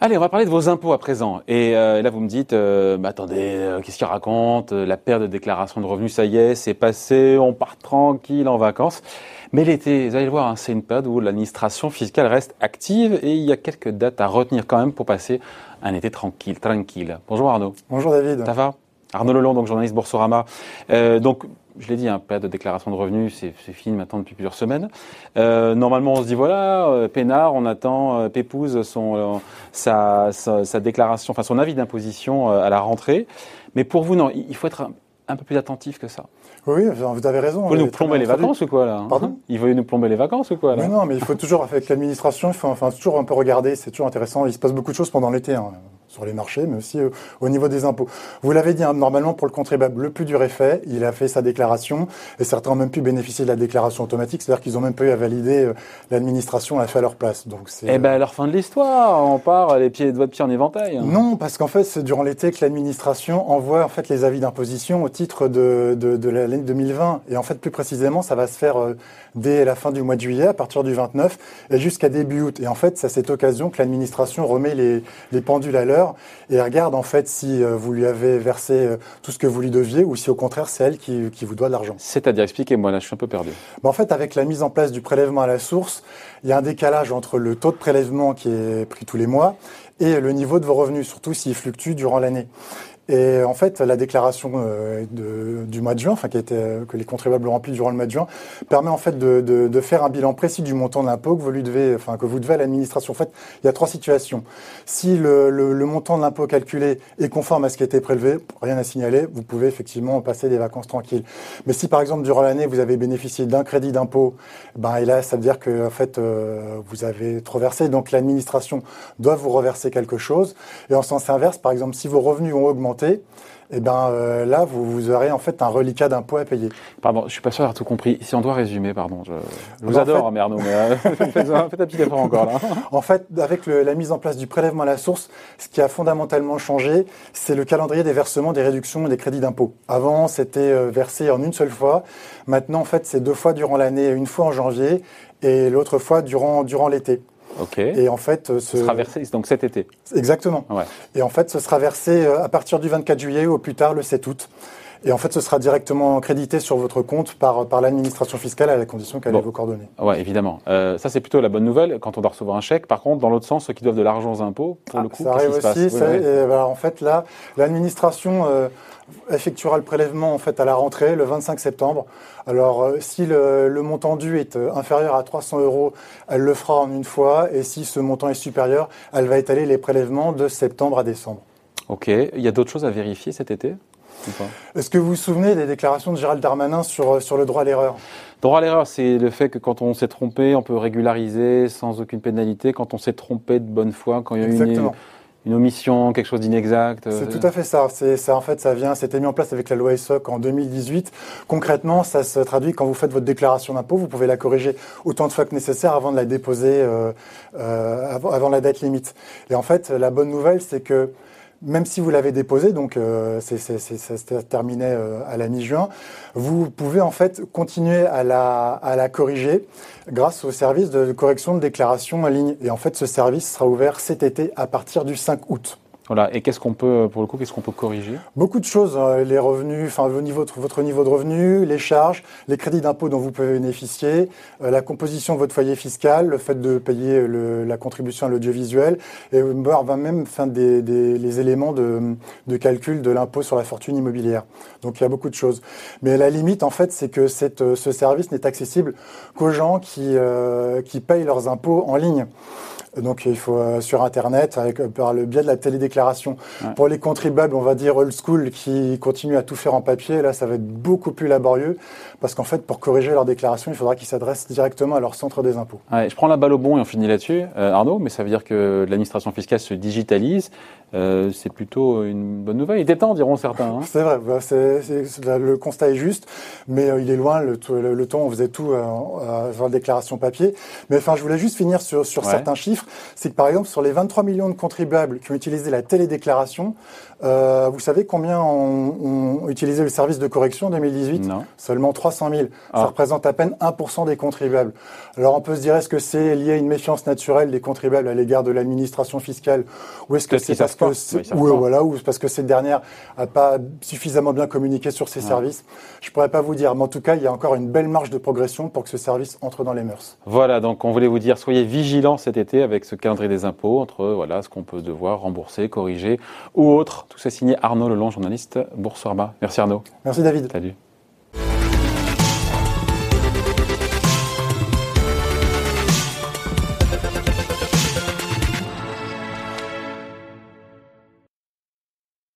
Allez, on va parler de vos impôts à présent. Et euh, là, vous me dites, euh, bah, attendez, euh, qu'est-ce qu'il raconte La perte de déclaration de revenus, ça y est, c'est passé, on part tranquille en vacances. Mais l'été, vous allez le voir, hein, c'est une période où l'administration fiscale reste active et il y a quelques dates à retenir quand même pour passer un été tranquille, tranquille. Bonjour Arnaud. Bonjour David. Ça va? Arnaud Lelon, donc journaliste Boursorama. donc, je l'ai dit, un période de déclaration de revenus, c'est fini maintenant depuis plusieurs semaines. Euh, normalement, on se dit voilà, euh, Pénard, on attend euh, Pépouze son, sa, sa, déclaration, enfin son avis d'imposition à la rentrée. Mais pour vous, non, il faut être un, peu plus attentif que ça. Oui, vous avez raison. Il faut nous plomber les vacances ou quoi là hein Pardon? Il veut nous plomber les vacances ou quoi là? Mais Non, mais il faut toujours, avec l'administration, il faut enfin, toujours un peu regarder, c'est toujours intéressant. Il se passe beaucoup de choses pendant l'été. Hein sur les marchés, mais aussi euh, au niveau des impôts. Vous l'avez dit, hein, normalement pour le contribuable, le plus dur est fait. Il a fait sa déclaration et certains ont même pu bénéficier de la déclaration automatique, c'est-à-dire qu'ils ont même pas eu à valider. Euh, l'administration a fait à leur place. Donc c'est. Eh ben, à leur fin de l'histoire, on part les pieds de votre pied en éventail. Non, parce qu'en fait, c'est durant l'été que l'administration envoie en fait les avis d'imposition au titre de, de, de l'année 2020. Et en fait, plus précisément, ça va se faire euh, dès la fin du mois de juillet, à partir du 29, et jusqu'à début août. Et en fait, c'est à cette occasion que l'administration remet les, les pendules à l'heure et regarde en fait si euh, vous lui avez versé euh, tout ce que vous lui deviez ou si au contraire c'est elle qui, vous doit de l'argent. C'est-à-dire, expliquez-moi, là je suis un peu perdu. en fait, avec la mise en place du prélèvement à la source, il y a un décalage entre le taux de prélèvement qui est pris tous les mois et le niveau de vos revenus, surtout s'il fluctue durant l'année. Et en fait, la déclaration euh, de, du mois de juin, enfin qui a euh, que les contribuables ont rempli durant le mois de juin, permet en fait de, de, de faire un bilan précis du montant de l'impôt que vous lui devez, enfin que vous devez à l'administration. En fait, il y a trois situations. Si le, le, le montant de l'impôt calculé est conforme à ce qui a été prélevé, rien à signaler, vous pouvez effectivement passer des vacances tranquilles. Mais si par exemple durant l'année vous avez bénéficié d'un crédit d'impôt, ben et là ça veut dire que en fait euh, vous avez trop versé, donc l'administration doit vous reverser quelque chose. Et en sens inverse, par exemple, si vos revenus ont augmenté et eh ben euh, là, vous, vous, aurez en fait un reliquat d'impôt à payer. Pardon, je suis pas sûr d'avoir tout compris. Si on doit résumer, pardon, je, vous adore, fait... Merno, mais euh, faites, un, petit effort encore là. en fait, avec le, la mise en place du prélèvement à la source, ce qui a fondamentalement changé, c'est le calendrier des versements, des réductions et des crédits d'impôt. Avant, c'était euh, versé en une seule fois. Maintenant, en fait, c'est deux fois durant l'année, une fois en janvier et l'autre fois durant, durant l'été. Et en fait, ce, sera versé donc cet été. Exactement. Ouais. Et en fait, ce sera versé euh, à partir du 24 juillet ou au plus tard le 7 août. Et en fait, ce sera directement crédité sur votre compte par, par l'administration fiscale à la condition qu'elle ait vos coordonnées. Oui, évidemment. Euh, ça, c'est plutôt la bonne nouvelle quand on doit recevoir un chèque. Par contre, dans l'autre sens, ceux qui doivent de l'argent aux impôts, pour ah, le coup, ça arrive aussi. Ça, oui, oui. en fait, là, l'administration euh, effectuera le prélèvement en fait à la rentrée le 25 septembre. Alors, euh, si le, le, montant dû est inférieur à 300 euros, elle le fera en une fois. Et si ce montant est supérieur, elle va étaler les prélèvements de septembre à décembre. Ok. Il y a d'autres choses à vérifier cet été? Est-ce que vous vous souvenez des déclarations de Gérald Darmanin sur, euh, sur le droit à l'erreur? Droit à l'erreur, c'est le fait que quand on s'est trompé, on peut régulariser sans aucune pénalité. Quand on s'est trompé de bonne foi, quand il y a une, une omission, quelque chose d'inexact. C'est tout à fait ça. C'est ça en fait, ça vient, c'était mis en place avec la loi ESSOC en 2018. Concrètement, ça se traduit quand vous faites votre déclaration d'impôt, vous pouvez la corriger autant de fois que nécessaire avant de la déposer euh, euh, avant, avant, la date limite. Et en fait, la bonne nouvelle, c'est que même si vous l'avez déposé, donc euh, ça terminait euh, à la mi-juin, vous pouvez en fait continuer à la corriger grâce au service de correction de déclaration en ligne. Et en fait, ce service sera ouvert cet été à partir du 5 août. Voilà. Et qu'est-ce qu'on peut, pour le coup, qu'est-ce qu'on peut corriger? Beaucoup de choses. Hein. Les revenus, enfin votre niveau de revenus, les charges, les crédits d'impôt dont vous pouvez bénéficier, euh, la composition de votre foyer fiscal, le fait de payer la contribution à l'audiovisuel, et on va même faire des, les éléments de, calcul de l'impôt sur la fortune immobilière. Donc il y a beaucoup de choses. Mais la limite, en fait, c'est que euh, ce service n'est accessible qu'aux gens qui, euh, qui payent leurs impôts en ligne. Donc il faut sur Internet, par le biais de la télédéclaration. Ouais. Pour les contribuables, on va dire old school, qui continuent à tout faire en papier, là ça va être beaucoup plus laborieux, parce qu'en fait pour corriger leur déclaration, il faudra qu'ils s'adressent directement à leur centre des impôts. Ouais, je prends la balle au bon et on finit là-dessus, euh, Arnaud, mais ça veut dire que l'administration fiscale se digitalise, euh, c'est plutôt une bonne nouvelle. Il était temps, diront certains. Hein. c'est vrai, bah, le constat est juste, mais euh, il est loin, le, le, le temps on faisait tout euh, la déclaration papier. Mais enfin, je voulais juste finir sur, sur ouais. certains chiffres. chiffre, c'est que par exemple sur les 23 millions de contribuables qui ont utilisé la télédéclaration, euh, vous savez combien ont, ont, utilisé le service de correction en 2018 Non. Seulement 300 000. Ah. Ça représente à peine 1% des contribuables. Alors on peut se dire est-ce que c'est lié à une méfiance naturelle des contribuables à l'égard de l'administration fiscale ou est-ce que c'est parce que c'est- voilà ou parce que cette dernière a pas suffisamment bien communiqué sur ses services? Je pourrais pas vous dire, mais en tout cas il y a encore une belle marge de progression pour que ce service entre dans les mœurs. Voilà, donc on voulait vous dire, soyez vigilants cet été avec ce calendrier des impôts entre voilà ce qu'on peut devoir rembourser, corriger ou autre. Tout ça signé Arnaud Lelon, journaliste Boursorama. Merci Arnaud. Merci David. Salut.